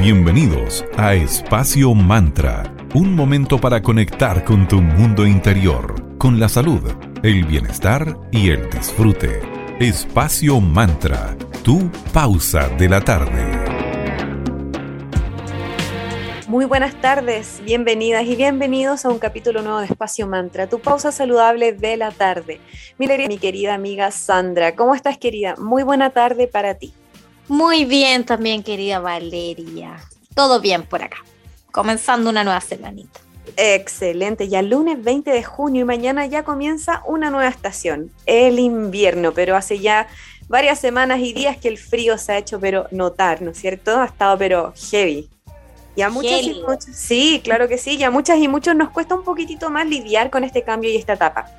Bienvenidos a Espacio Mantra, un momento para conectar con tu mundo interior, con la salud, el bienestar y el disfrute. Espacio Mantra, tu pausa de la tarde. Muy buenas tardes, bienvenidas y bienvenidos a un capítulo nuevo de Espacio Mantra, tu pausa saludable de la tarde. Mi, querida amiga Sandra, ¿cómo estás querida? Muy buena tarde para ti. Muy bien también, querida Valeria. Todo bien por acá. Comenzando una nueva semanita. Excelente, ya lunes 20 de junio y mañana ya comienza una nueva estación, el invierno, pero hace ya varias semanas y días que el frío se ha hecho pero notar, ¿no es cierto? Ha estado pero heavy. Ya muchas y muchos, sí, claro que sí, ya muchas y muchos nos cuesta un poquitito más lidiar con este cambio y esta etapa.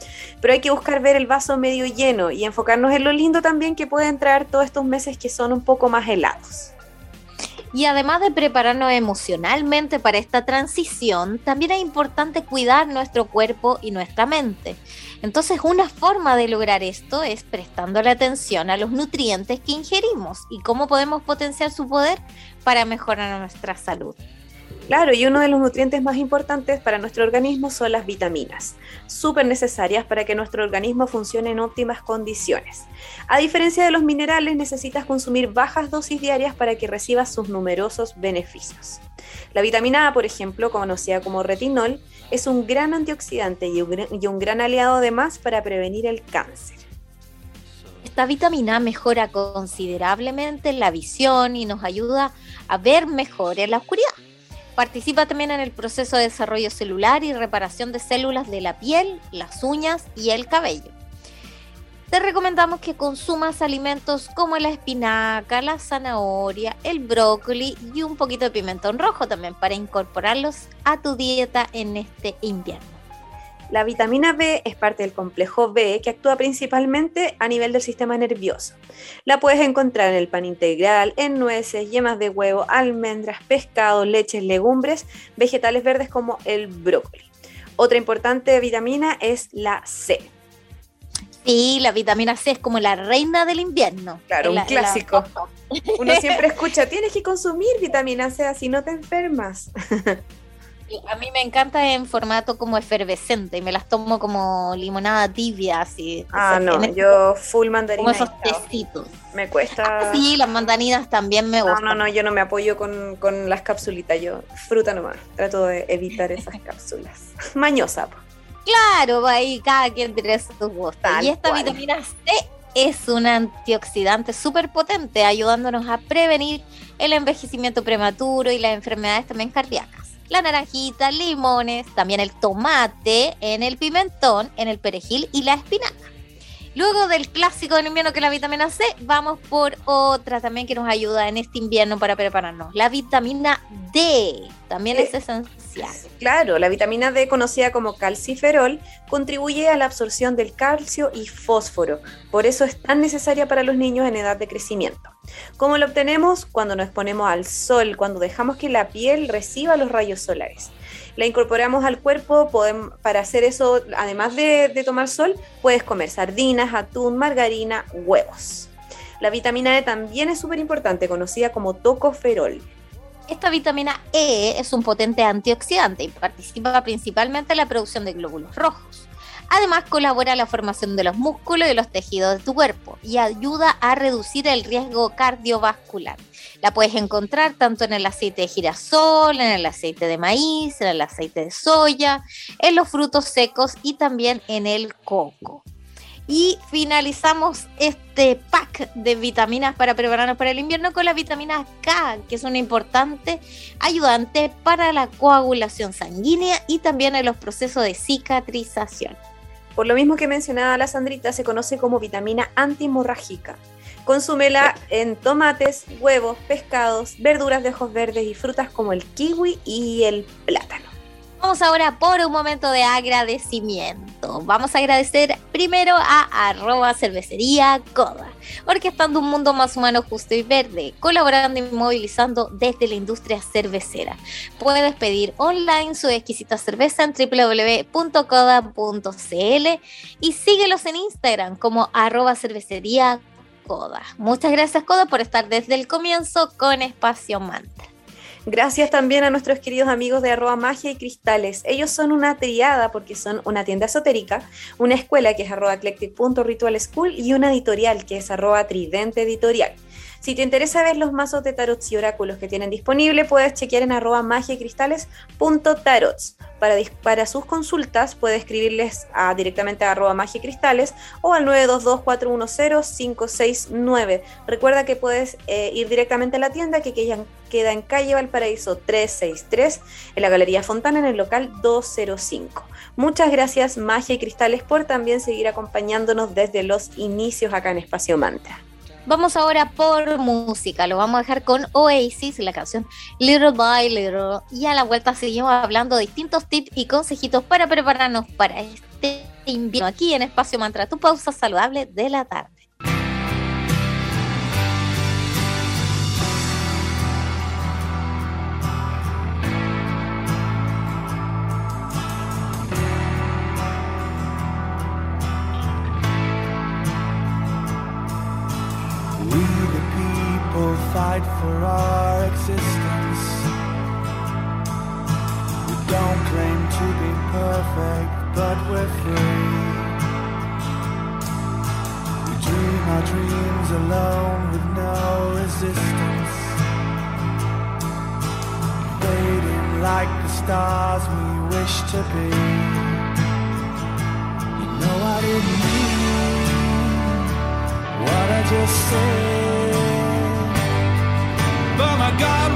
Pero hay que buscar ver el vaso medio lleno y enfocarnos en lo lindo también que pueden traer todos estos meses que son un poco más helados. Y además de prepararnos emocionalmente para esta transición, también es importante cuidar nuestro cuerpo y nuestra mente. Entonces, una forma de lograr esto es prestando la atención a los nutrientes que ingerimos y cómo podemos potenciar su poder para mejorar nuestra salud. Claro, y uno de los nutrientes más importantes para nuestro organismo son las vitaminas, súper necesarias para que nuestro organismo funcione en óptimas condiciones. A diferencia de los minerales, necesitas consumir bajas dosis diarias para que recibas sus numerosos beneficios. La vitamina A, por ejemplo, conocida como retinol, es un gran antioxidante y un, gran aliado además para prevenir el cáncer. Esta vitamina mejora considerablemente la visión y nos ayuda a ver mejor en la oscuridad. Participa también en el proceso de desarrollo celular y reparación de células de la piel, las uñas y el cabello. Te recomendamos que consumas alimentos como la espinaca, la zanahoria, el brócoli y un poquito de pimentón rojo también para incorporarlos a tu dieta en este invierno. La vitamina B es parte del complejo B que actúa principalmente a nivel del sistema nervioso. La puedes encontrar en el pan integral, en nueces, yemas de huevo, almendras, pescado, leches, legumbres, vegetales verdes como el brócoli. Otra importante vitamina es la C. Sí, la vitamina C es como la reina del invierno. Claro, un clásico. Uno siempre escucha, tienes que consumir vitamina C así no te enfermas. A mí me encanta en formato como efervescente y me las tomo como limonada tibia, así. Ah, no, yo full mandarina. Como esos tecitos. Me cuesta. Ah, sí, las mandarinas también me gustan. No, no, no, yo no me apoyo con, las capsulitas, yo fruta nomás. Trato de evitar esas cápsulas. Mañosa, Claro, ahí cada quien tiene sus gustos. y esta vitamina C es un antioxidante súper potente, ayudándonos a prevenir el envejecimiento prematuro y las enfermedades también cardíacas la naranjita, limones, también el tomate, en el pimentón, en el perejil y la espinaca. Luego del clásico del invierno que es la vitamina C, vamos por otra también que nos ayuda en este invierno para prepararnos. La vitamina D también es esencial. Claro, la vitamina D, conocida como calciferol, contribuye a la absorción del calcio y fósforo. Por eso es tan necesaria para los niños en edad de crecimiento. ¿Cómo lo obtenemos? Cuando nos exponemos al sol, cuando dejamos que la piel reciba los rayos solares la incorporamos al cuerpo. Para hacer eso, además de, tomar sol, puedes comer sardinas, atún, margarina, huevos. La vitamina E también es súper importante, conocida como tocoferol. Esta vitamina E es un potente antioxidante y participa principalmente en la producción de glóbulos rojos. Además, colabora la formación de los músculos y los tejidos de tu cuerpo y ayuda a reducir el riesgo cardiovascular. La puedes encontrar tanto en el aceite de girasol, en el aceite de maíz, en el aceite de soya, en los frutos secos y también en el coco. Y finalizamos este pack de vitaminas para prepararnos para el invierno con la vitamina K, que es una importante ayudante para la coagulación sanguínea y también en los procesos de cicatrización. Por lo mismo que mencionaba la Sandrita, se conoce como vitamina antimorrágica. Consúmela en tomates, huevos, pescados, verduras de ojos verdes y frutas como el kiwi y el plátano. Vamos ahora por un momento de agradecimiento. Vamos a agradecer primero a arroba cervecería Coda, orquestando un mundo más humano, justo y verde, colaborando y movilizando desde la industria cervecera. Puedes pedir online su exquisita cerveza en www.coda.cl y síguelos en Instagram como arroba cervecería Coda. Muchas gracias Coda por estar desde el comienzo con Espacio Mantra. Gracias también a nuestros queridos amigos de arroba magia y cristales. Ellos son una triada porque son una tienda esotérica, una escuela que es arroba eclectic.ritualschool y una editorial que es arroba tridente editorial. Si te interesa ver los mazos de tarots y oráculos que tienen disponible, puedes chequear en arroba magiacristales.tarots. Para, para sus consultas, puedes escribirles directamente a arroba magiacristales o al 922-410-569. Recuerda que puedes eh, ir directamente a la tienda que queda en calle Valparaíso 363, en la Galería Fontana, en el local 205. Muchas gracias Magia y Cristales por también seguir acompañándonos desde los inicios acá en Espacio Mantra. Vamos ahora por música, lo vamos a dejar con Oasis, la canción Little by Little. Y a la vuelta seguimos hablando de distintos tips y consejitos para prepararnos para este invierno aquí en Espacio Mantra, tu pausa saludable de la tarde. Just said. But my God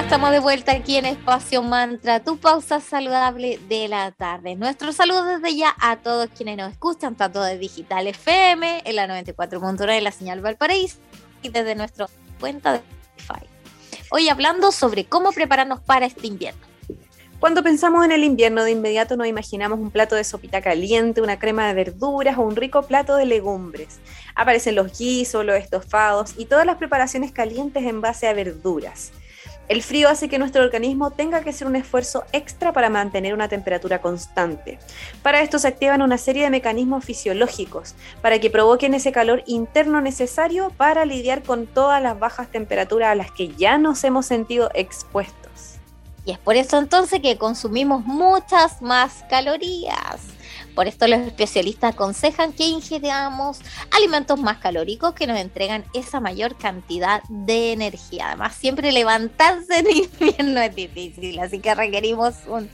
Estamos de vuelta aquí en Espacio Mantra, tu pausa saludable de la tarde. Nuestro saludo desde ya a todos quienes nos escuchan, tanto de Digital FM, en la 94.1 de la señal Valparaíso y desde nuestra cuenta de Spotify. Hoy hablando sobre cómo prepararnos para este invierno. Cuando pensamos en el invierno, de inmediato nos imaginamos un plato de sopita caliente, una crema de verduras o un rico plato de legumbres. Aparecen los guisos, los estofados y todas las preparaciones calientes en base a verduras. El frío hace que nuestro organismo tenga que hacer un esfuerzo extra para mantener una temperatura constante. Para esto se activan una serie de mecanismos fisiológicos para que provoquen ese calor interno necesario para lidiar con todas las bajas temperaturas a las que ya nos hemos sentido expuestos. Y es por eso entonces que consumimos muchas más calorías. Por esto los especialistas aconsejan que ingiramos alimentos más calóricos que nos entregan esa mayor cantidad de energía. Además, siempre levantarse en invierno es difícil, así que requerimos un,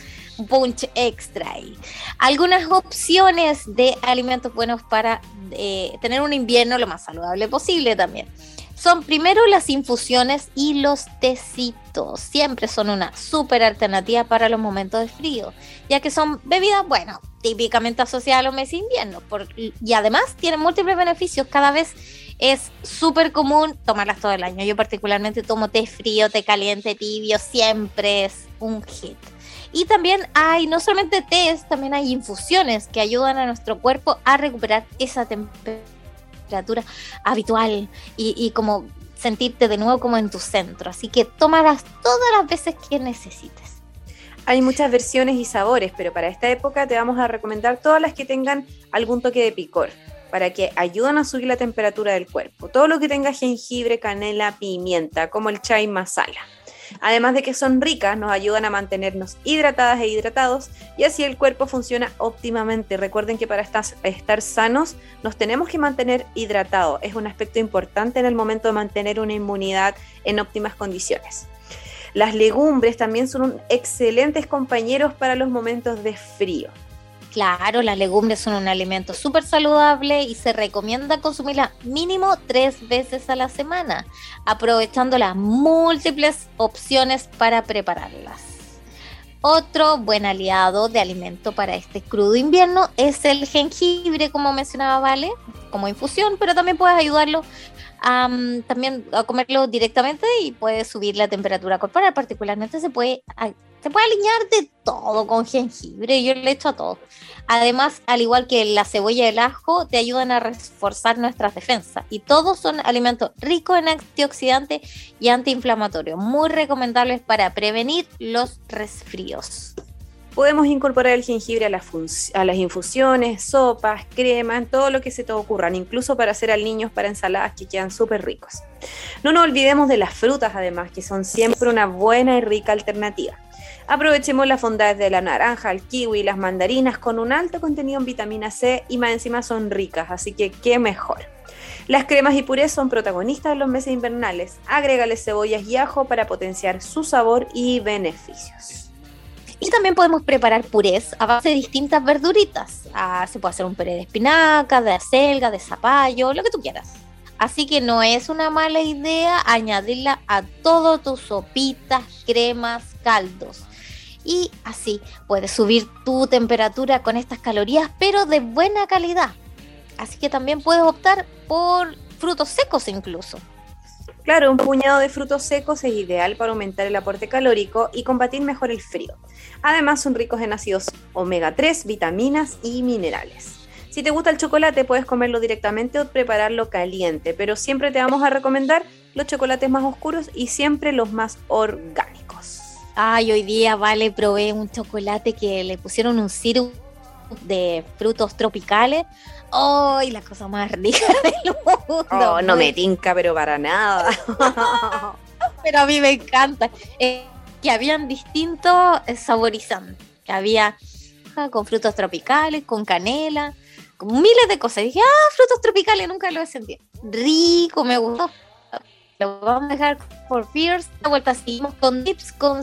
punch extra ahí. Algunas opciones de alimentos buenos para eh, tener un invierno lo más saludable posible también son primero las infusiones y los tecitos. Siempre son una súper alternativa para los momentos de frío, ya que son bebidas, bueno, típicamente asociadas a los meses de y además tienen múltiples beneficios. Cada vez es súper común tomarlas todo el año. Yo particularmente tomo té frío, té caliente, tibio, siempre es un hit. Y también hay no solamente tés, también hay infusiones que ayudan a nuestro cuerpo a recuperar esa temperatura habitual y, como sentirte de nuevo como en tu centro. Así que tómalas todas las veces que necesites. Hay muchas versiones y sabores, pero para esta época te vamos a recomendar todas las que tengan algún toque de picor, para que ayuden a subir la temperatura del cuerpo. Todo lo que tenga jengibre, canela, pimienta, como el chai masala. Además de que son ricas, nos ayudan a mantenernos hidratadas e hidratados y así el cuerpo funciona óptimamente. Recuerden que para estar, sanos nos tenemos que mantener hidratados. Es un aspecto importante en el momento de mantener una inmunidad en óptimas condiciones. Las legumbres también son excelentes compañeros para los momentos de frío. Claro, las legumbres son un alimento súper saludable y se recomienda consumirlas mínimo tres veces a la semana, aprovechando las múltiples opciones para prepararlas. Otro buen aliado de alimento para este crudo invierno es el jengibre, como mencionaba Vale, como infusión, pero también puedes ayudarlo también a comerlo directamente y puede subir la temperatura corporal. Particularmente se puede se puede alinear de todo con jengibre, yo le echo a todo. Además, al igual que la cebolla y el ajo, te ayudan a reforzar nuestras defensas. Y todos son alimentos ricos en antioxidantes y antiinflamatorios, muy recomendables para prevenir los resfríos. Podemos incorporar el jengibre a las, infusiones, sopas, cremas, todo lo que se te ocurra, incluso para hacer al niños para ensaladas que quedan súper ricos. No nos olvidemos de las frutas, además, que son siempre una buena y rica alternativa. Aprovechemos las bondades de la naranja, el kiwi y las mandarinas con un alto contenido en vitamina C y más encima son ricas, así que qué mejor. Las cremas y purés son protagonistas en los meses invernales. Agrégale cebollas y ajo para potenciar su sabor y beneficios. Y también podemos preparar purés a base de distintas verduritas. Ah, se puede hacer un puré de espinaca, de acelga, de zapallo, lo que tú quieras. Así que no es una mala idea añadirla a todas tus sopitas, cremas, caldos y así puedes subir tu temperatura con estas calorías, pero de buena calidad. Así que también puedes optar por frutos secos incluso. Claro, un puñado de frutos secos es ideal para aumentar el aporte calórico y combatir mejor el frío. Además son ricos en ácidos omega 3, vitaminas y minerales. Si te gusta el chocolate puedes comerlo directamente o prepararlo caliente, pero siempre te vamos a recomendar los chocolates más oscuros y siempre los más orgánicos. Ay, hoy día, vale, probé un chocolate que le pusieron un sirup de frutos tropicales. ¡Ay, la cosa más rica del mundo! Oh, no me tinca, pero para nada. pero a mí me encanta. Eh, que habían distintos eh, saborizantes. Que había ah, con frutos tropicales, con canela, con miles de cosas. Y dije, ah, frutos tropicales, nunca lo he sentido. Rico, me gustó. Lo vamos a dejar por Fears. La vuelta seguimos con tips, con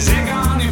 Zig on your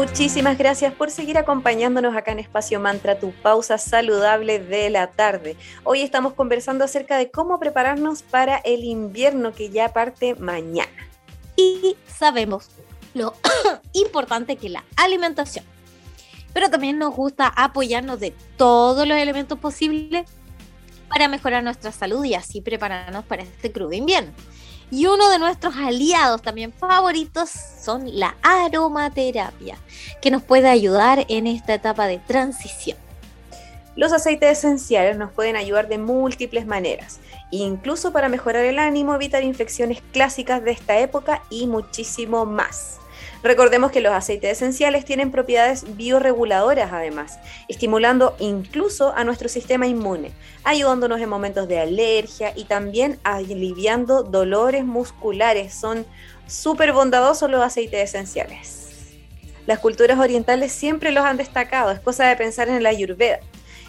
Muchísimas gracias por seguir acompañándonos acá en Espacio Mantra, tu pausa saludable de la tarde. Hoy estamos conversando acerca de cómo prepararnos para el invierno que ya parte mañana. Y sabemos lo importante que es la alimentación. Pero también nos gusta apoyarnos de todos los elementos posibles para mejorar nuestra salud y así prepararnos para este crudo invierno. Y uno de nuestros aliados también favoritos son la aromaterapia, que nos puede ayudar en esta etapa de transición. Los aceites esenciales nos pueden ayudar de múltiples maneras, incluso para mejorar el ánimo, evitar infecciones clásicas de esta época y muchísimo más. Recordemos que los aceites esenciales tienen propiedades bioreguladoras además, estimulando incluso a nuestro sistema inmune, ayudándonos en momentos de alergia y también aliviando dolores musculares. Son súper bondadosos los aceites esenciales. Las culturas orientales siempre los han destacado, es cosa de pensar en la ayurveda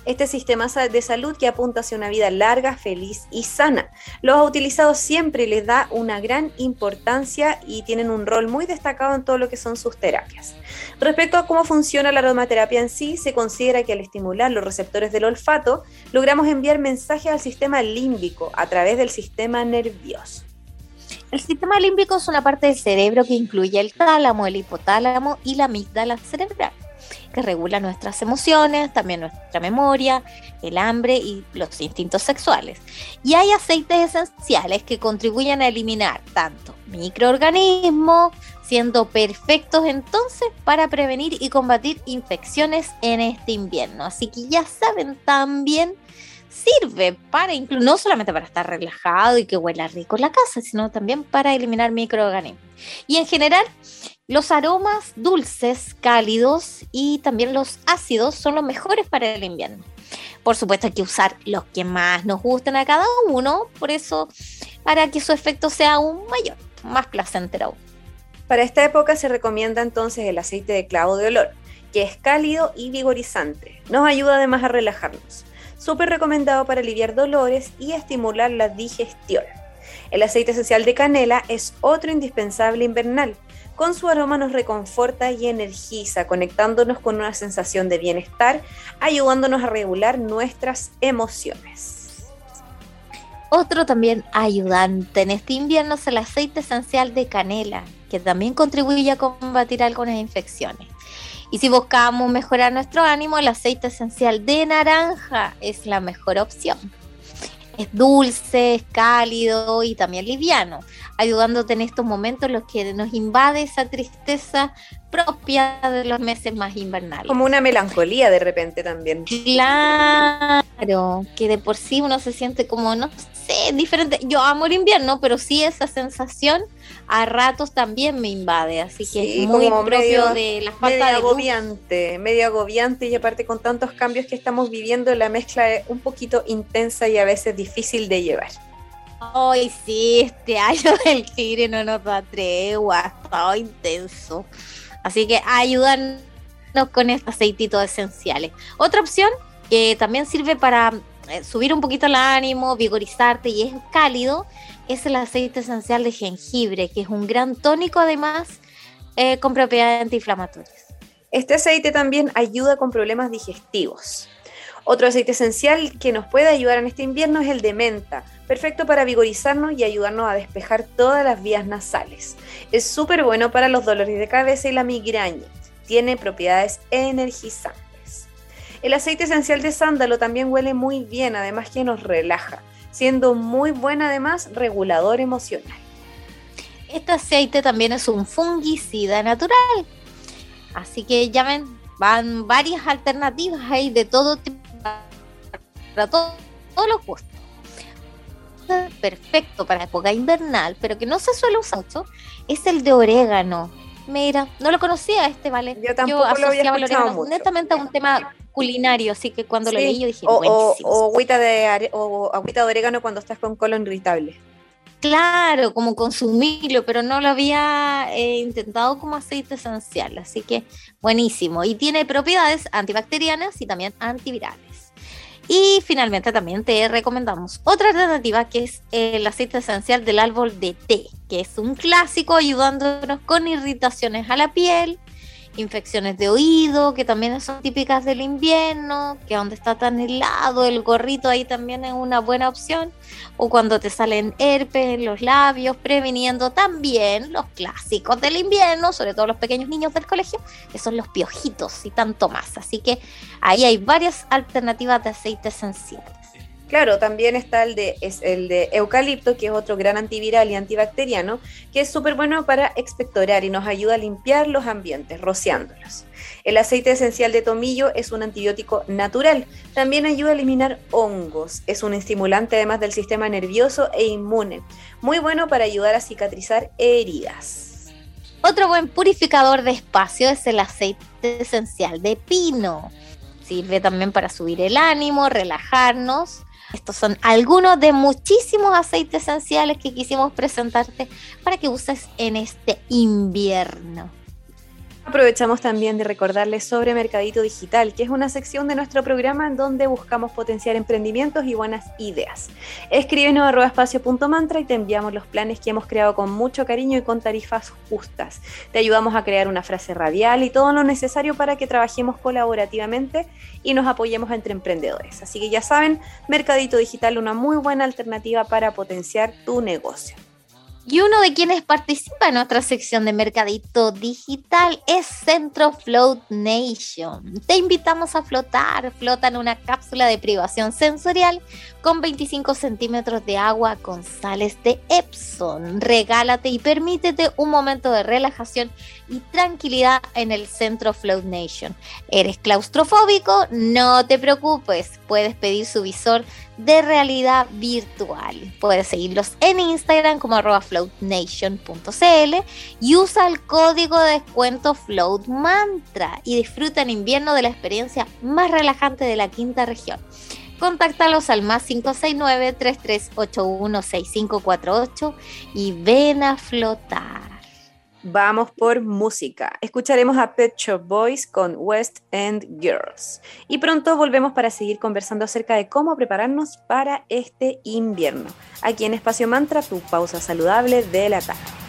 este sistema de salud que apunta hacia una vida larga, feliz y sana. Los ha utilizado siempre les da una gran importancia y tienen un rol muy destacado en todo lo que son sus terapias. Respecto a cómo funciona la aromaterapia en sí, se considera que al estimular los receptores del olfato, logramos enviar mensajes al sistema límbico a través del sistema nervioso. El sistema límbico es una parte del cerebro que incluye el tálamo, el hipotálamo y la amígdala cerebral que regula nuestras emociones, también nuestra memoria, el hambre y los instintos sexuales. Y hay aceites esenciales que contribuyen a eliminar tanto microorganismos, siendo perfectos entonces para prevenir y combatir infecciones en este invierno. Así que ya saben, también sirve para, no solamente para estar relajado y que huela rico la casa, sino también para eliminar microorganismos. Y en general, los aromas dulces, cálidos y también los ácidos son los mejores para el invierno. Por supuesto hay que usar los que más nos gusten a cada uno, por eso para que su efecto sea aún mayor, más placentero Para esta época se recomienda entonces el aceite de clavo de olor, que es cálido y vigorizante. Nos ayuda además a relajarnos súper recomendado para aliviar dolores y estimular la digestión. El aceite esencial de canela es otro indispensable invernal. Con su aroma nos reconforta y energiza, conectándonos con una sensación de bienestar, ayudándonos a regular nuestras emociones. Otro también ayudante en este invierno es el aceite esencial de canela, que también contribuye a combatir algunas infecciones. Y si buscamos mejorar nuestro ánimo, el aceite esencial de naranja es la mejor opción. Es dulce, es cálido y también liviano, ayudándote en estos momentos en los que nos invade esa tristeza propia de los meses más invernales. Como una melancolía de repente también. Claro, que de por sí uno se siente como, no sé, diferente. Yo amo el invierno, pero sí esa sensación a ratos también me invade, así que es muy propio de la falta de agobiante, medio agobiante y aparte con tantos cambios que estamos viviendo, la mezcla es un poquito intensa y a veces difícil de llevar. Ay, sí, este año del tigre no nos da tregua, está intenso. Así que ayúdanos con estos aceititos esenciales. Otra opción que también sirve para eh, subir un poquito el ánimo, vigorizarte y es cálido, es el aceite esencial de jengibre, que es un gran tónico además eh, con propiedades antiinflamatorias. Este aceite también ayuda con problemas digestivos. Otro aceite esencial que nos puede ayudar en este invierno es el de menta, perfecto para vigorizarnos y ayudarnos a despejar todas las vías nasales. Es súper bueno para los dolores de cabeza y la migraña. Tiene propiedades energizantes. El aceite esencial de sándalo también huele muy bien, además que nos relaja, siendo muy buen además regulador emocional. Este aceite también es un fungicida natural. Así que ya ven, van varias alternativas ahí de todo tipo para todos los gustos. Perfecto para época invernal, pero que no se suele usar mucho, es el de orégano. Mira, no lo conocía este, ¿vale? Yo tampoco lo había escuchado mucho. netamente a un tema culinario, así que cuando lo leí yo dije, o, o, agüita de, o agüita de orégano cuando estás con colon irritable. Claro, como consumirlo, pero no lo había eh, intentado como aceite esencial, así que buenísimo. Y tiene propiedades antibacterianas y también antivirales. Y finalmente también te recomendamos otra alternativa que es el aceite esencial del árbol de té, que es un clásico ayudándonos con irritaciones a la piel infecciones de oído, que también son típicas del invierno, que donde está tan helado, el gorrito ahí también es una buena opción, o cuando te salen herpes en los labios, previniendo también los clásicos del invierno, sobre todo los pequeños niños del colegio, que son los piojitos y tanto más. Así que ahí hay varias alternativas de aceite esencial. Claro, también está el de, es el de eucalipto, que es otro gran antiviral y antibacteriano, que es súper bueno para expectorar y nos ayuda a limpiar los ambientes, rociándolos. El aceite esencial de tomillo es un antibiótico natural. También ayuda a eliminar hongos. Es un estimulante además del sistema nervioso e inmune. Muy bueno para ayudar a cicatrizar heridas. Otro buen purificador de espacio es el aceite esencial de pino. Sirve también para subir el ánimo, relajarnos estos son algunos de muchísimos aceites esenciales que quisimos presentarte para que uses en este invierno. Aprovechamos también de recordarles sobre Mercadito Digital, que es una sección de nuestro programa en donde buscamos potenciar emprendimientos y buenas ideas. Escríbenos a espacio.mantra y te enviamos los planes que hemos creado con mucho cariño y con tarifas justas. Te ayudamos a crear una frase radial y todo lo necesario para que trabajemos colaborativamente y nos apoyemos entre emprendedores. Así que ya saben, Mercadito Digital, una muy buena alternativa para potenciar tu negocio. Y uno de quienes participa en nuestra sección de Mercadito Digital es Centro Float Nation. Te invitamos a flotar. Flota en una cápsula de privación sensorial con 25 centímetros de agua con sales de Epson. Regálate y permítete un momento de relajación y tranquilidad en el Centro Float Nation. ¿Eres claustrofóbico? No te preocupes. Puedes pedir su visor de realidad virtual. Puedes seguirlos en Instagram como arroba floatnation.cl y usa el código de descuento Float Mantra y disfruta en invierno de la experiencia más relajante de la quinta región. Contáctalos al más 569-3381-6548 y ven a flotar. Vamos por música. Escucharemos a Pet Shop Boys con West End Girls. Y pronto volvemos para seguir conversando acerca de cómo prepararnos para este invierno. Aquí en Espacio Mantra, tu pausa saludable de la tarde.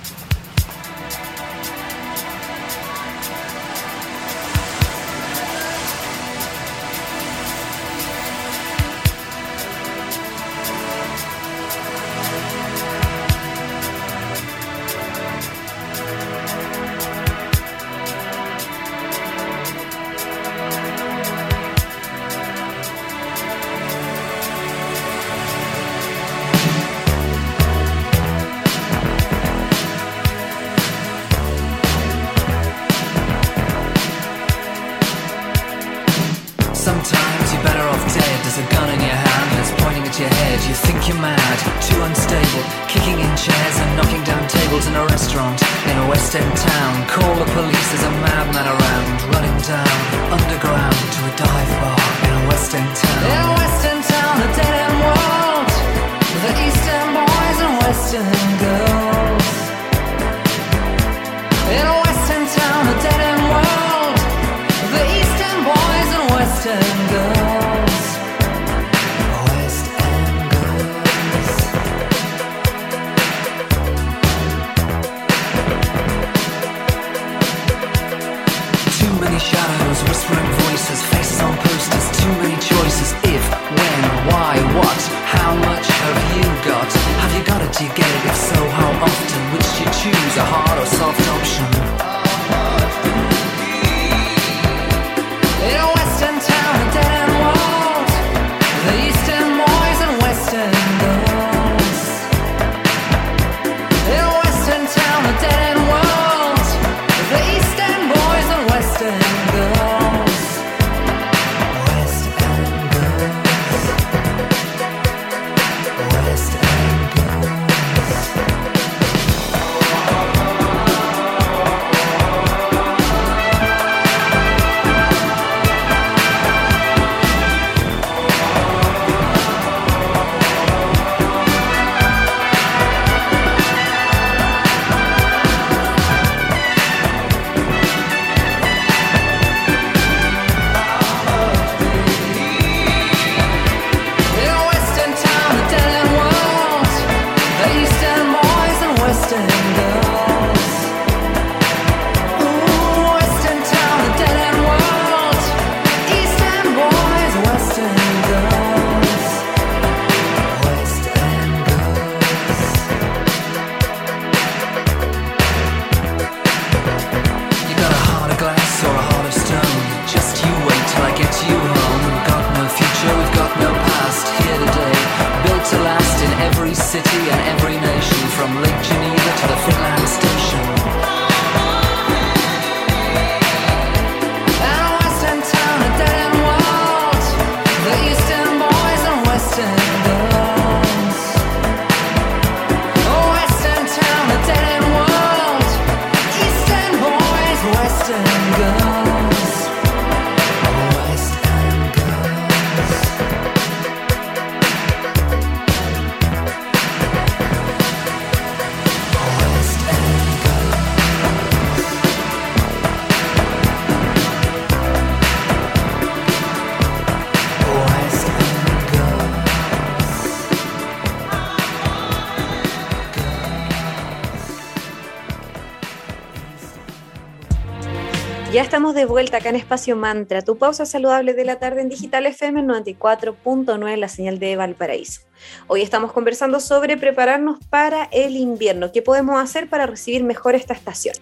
Vuelta acá en Espacio Mantra, tu pausa saludable de la tarde en Digital FM 94.9, la señal de Valparaíso. Hoy estamos conversando sobre prepararnos para el invierno. ¿Qué podemos hacer para recibir mejor esta estación?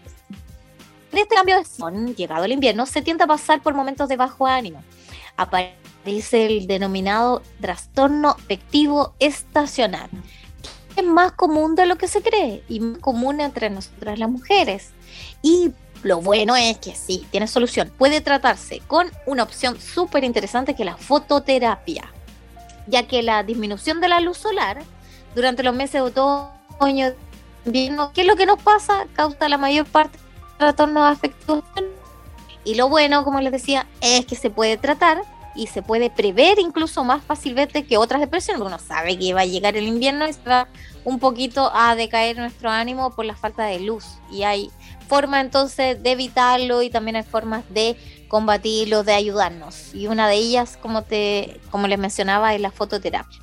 En este cambio de estación, llegado el invierno, se tiende a pasar por momentos de bajo ánimo. Aparece el denominado trastorno afectivo estacional, que es más común de lo que se cree y más común entre nosotras las mujeres. Y lo bueno es que sí, tiene solución. Puede tratarse con una opción súper interesante que es la fototerapia, ya que la disminución de la luz solar durante los meses de otoño, invierno, ¿qué es lo que nos pasa? Causa la mayor parte de trastornos afectivos. Y lo bueno, como les decía, es que se puede tratar y se puede prever incluso más fácilmente que otras depresiones, porque uno sabe que va a llegar el invierno y se un poquito a decaer nuestro ánimo por la falta de luz. Y hay forma entonces de evitarlo y también hay formas de combatirlo, de ayudarnos. Y una de ellas, como, te, como les mencionaba, es la fototerapia.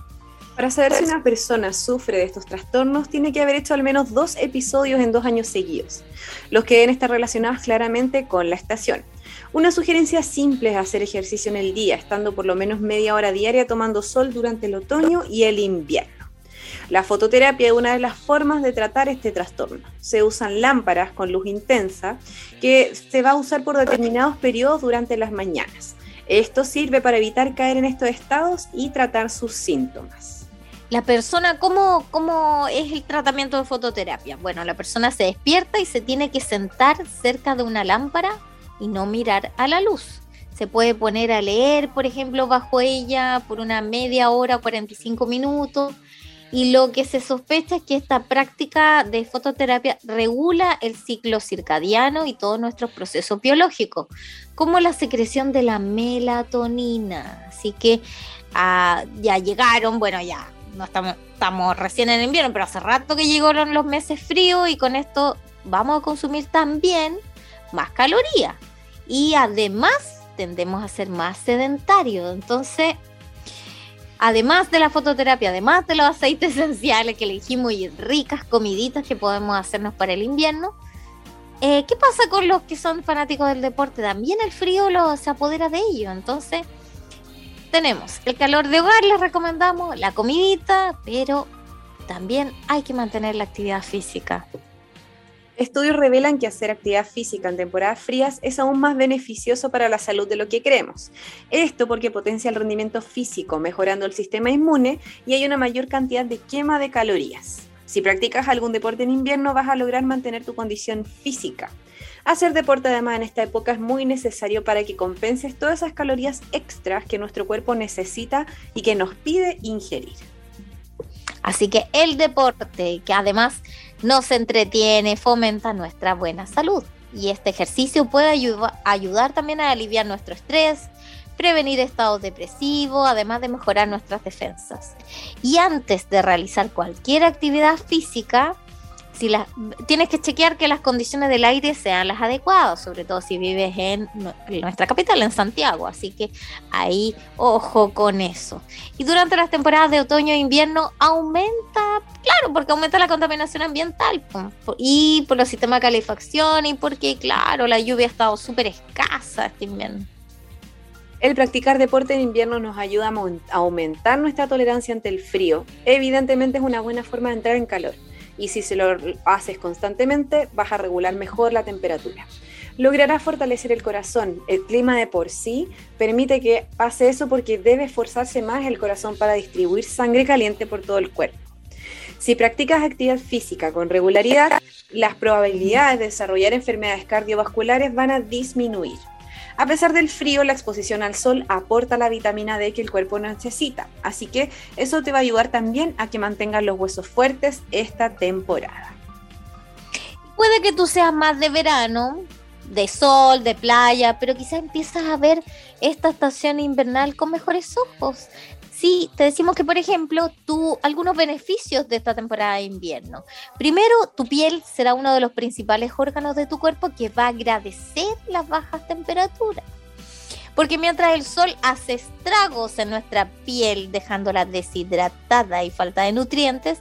Para saber si una persona sufre de estos trastornos, tiene que haber hecho al menos dos episodios en dos años seguidos, los que deben estar relacionados claramente con la estación. Una sugerencia simple es hacer ejercicio en el día, estando por lo menos media hora diaria tomando sol durante el otoño y el invierno. La fototerapia es una de las formas de tratar este trastorno. Se usan lámparas con luz intensa que se va a usar por determinados periodos durante las mañanas. Esto sirve para evitar caer en estos estados y tratar sus síntomas. La persona, ¿cómo, ¿cómo es el tratamiento de fototerapia? Bueno, la persona se despierta y se tiene que sentar cerca de una lámpara y no mirar a la luz. Se puede poner a leer, por ejemplo, bajo ella por una media hora, 45 minutos y lo que se sospecha es que esta práctica de fototerapia regula el ciclo circadiano y todos nuestros procesos biológicos, como la secreción de la melatonina. Así que ah, ya llegaron, bueno, ya no estamos, estamos recién en invierno, pero hace rato que llegaron los meses fríos y con esto vamos a consumir también más calorías. Y además tendemos a ser más sedentarios. Entonces, además de la fototerapia, además de los aceites esenciales que elegimos y ricas comiditas que podemos hacernos para el invierno, eh, ¿qué pasa con los que son fanáticos del deporte? También el frío lo, se apodera de ellos. Entonces, tenemos el calor de hogar, les recomendamos, la comidita, pero también hay que mantener la actividad física. Estudios revelan que hacer actividad física en temporadas frías es aún más beneficioso para la salud de lo que creemos. Esto porque potencia el rendimiento físico, mejorando el sistema inmune y hay una mayor cantidad de quema de calorías. Si practicas algún deporte en invierno vas a lograr mantener tu condición física. Hacer deporte además en esta época es muy necesario para que compenses todas esas calorías extras que nuestro cuerpo necesita y que nos pide ingerir. Así que el deporte, que además nos entretiene, fomenta nuestra buena salud. Y este ejercicio puede ayudar también a aliviar nuestro estrés, prevenir estados depresivos, además de mejorar nuestras defensas. Y antes de realizar cualquier actividad física, tienes que chequear que las condiciones del aire sean las adecuadas, sobre todo si vives en nuestra capital, en Santiago. Así que ahí ojo con eso. Y durante las temporadas de otoño e invierno aumenta, claro, porque aumenta la contaminación ambiental y por los sistemas de calefacción y porque, claro, la lluvia ha estado súper escasa este invierno. El practicar deporte en invierno nos ayuda a aumentar nuestra tolerancia ante el frío. Evidentemente es una buena forma de entrar en calor y si se lo haces constantemente vas a regular mejor la temperatura. Lograrás fortalecer el corazón. El clima de por sí permite que pase eso porque debe esforzarse más el corazón para distribuir sangre caliente por todo el cuerpo. Si practicas actividad física con regularidad, las probabilidades de desarrollar enfermedades cardiovasculares van a disminuir. A pesar del frío, la exposición al sol aporta la vitamina D que el cuerpo necesita, así que eso te va a ayudar también a que mantengas los huesos fuertes esta temporada. Puede que tú seas más de verano, de sol, de playa, pero quizás empiezas a ver esta estación invernal con mejores ojos. Sí, te decimos que, por ejemplo, tú, algunos beneficios de esta temporada de invierno. Primero, tu piel será uno de los principales órganos de tu cuerpo que va a agradecer las bajas temperaturas. Porque mientras el sol hace estragos en nuestra piel, dejándola deshidratada y falta de nutrientes,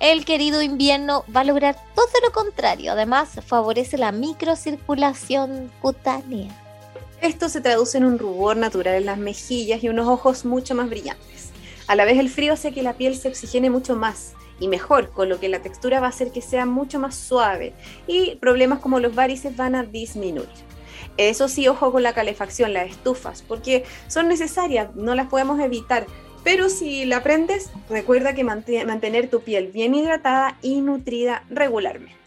el querido invierno va a lograr todo lo contrario. Además, favorece la microcirculación cutánea. Esto se traduce en un rubor natural en las mejillas y unos ojos mucho más brillantes. A la vez el frío hace que la piel se oxigene mucho más y mejor, con lo que la textura va a hacer que sea mucho más suave y problemas como los varices van a disminuir. Eso sí, ojo con la calefacción, las estufas, porque son necesarias, no las podemos evitar, pero si la prendes, recuerda que mantener tu piel bien hidratada y nutrida regularmente.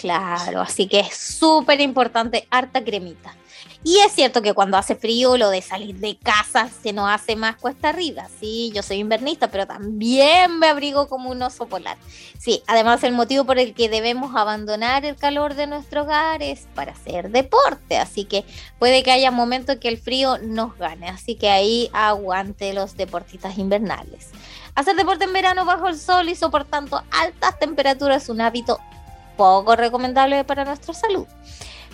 Claro, así que es súper importante harta cremita. Y es cierto que cuando hace frío, lo de salir de casa se nos hace más cuesta arriba. Sí, yo soy invernista, pero también me abrigo como un oso polar. Sí, además el motivo por el que debemos abandonar el calor de nuestro hogar es para hacer deporte. Así que puede que haya momentos que el frío nos gane. Así que ahí aguante los deportistas invernales. Hacer deporte en verano bajo el sol y soportando altas temperaturas es un hábito poco recomendable para nuestra salud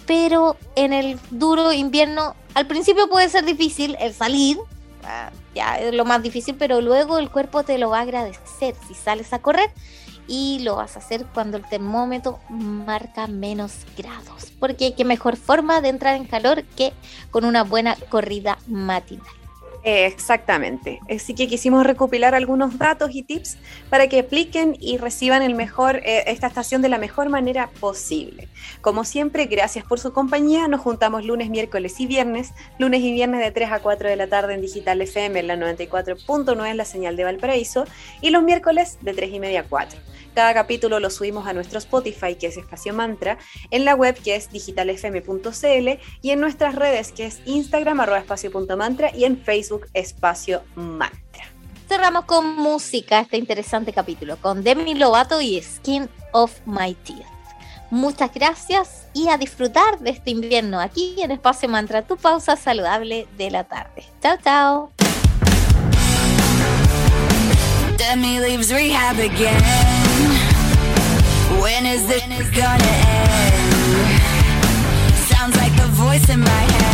pero en el duro invierno al principio puede ser difícil el salir, ah, ya es lo más difícil, pero luego el cuerpo te lo va a agradecer si sales a correr y lo vas a hacer cuando el termómetro marca menos grados, porque qué mejor forma de entrar en calor que con una buena corrida matinal. Exactamente. Así que quisimos recopilar algunos datos y tips para que apliquen y reciban el mejor, eh, esta estación de la mejor manera posible. Como siempre, gracias por su compañía. Nos juntamos lunes, miércoles y viernes. Lunes y viernes de 3 a 4 de la tarde en Digital FM en la 94.9 en la señal de Valparaíso. Y los miércoles de 3 y media a 4. Cada capítulo lo subimos a nuestro Spotify, que es Espacio Mantra, en la web, que es digitalfm.cl, y en nuestras redes, que es Instagram, arroba espacio.mantra, y en Facebook, Espacio Mantra. Cerramos con música este interesante capítulo, con Demi Lovato y Skin of My Teeth. Muchas gracias y a disfrutar de este invierno aquí en Espacio Mantra, tu pausa saludable de la tarde. Chao, chao. Demi leaves rehab again. When is this gonna end? Sounds like the voice in my head.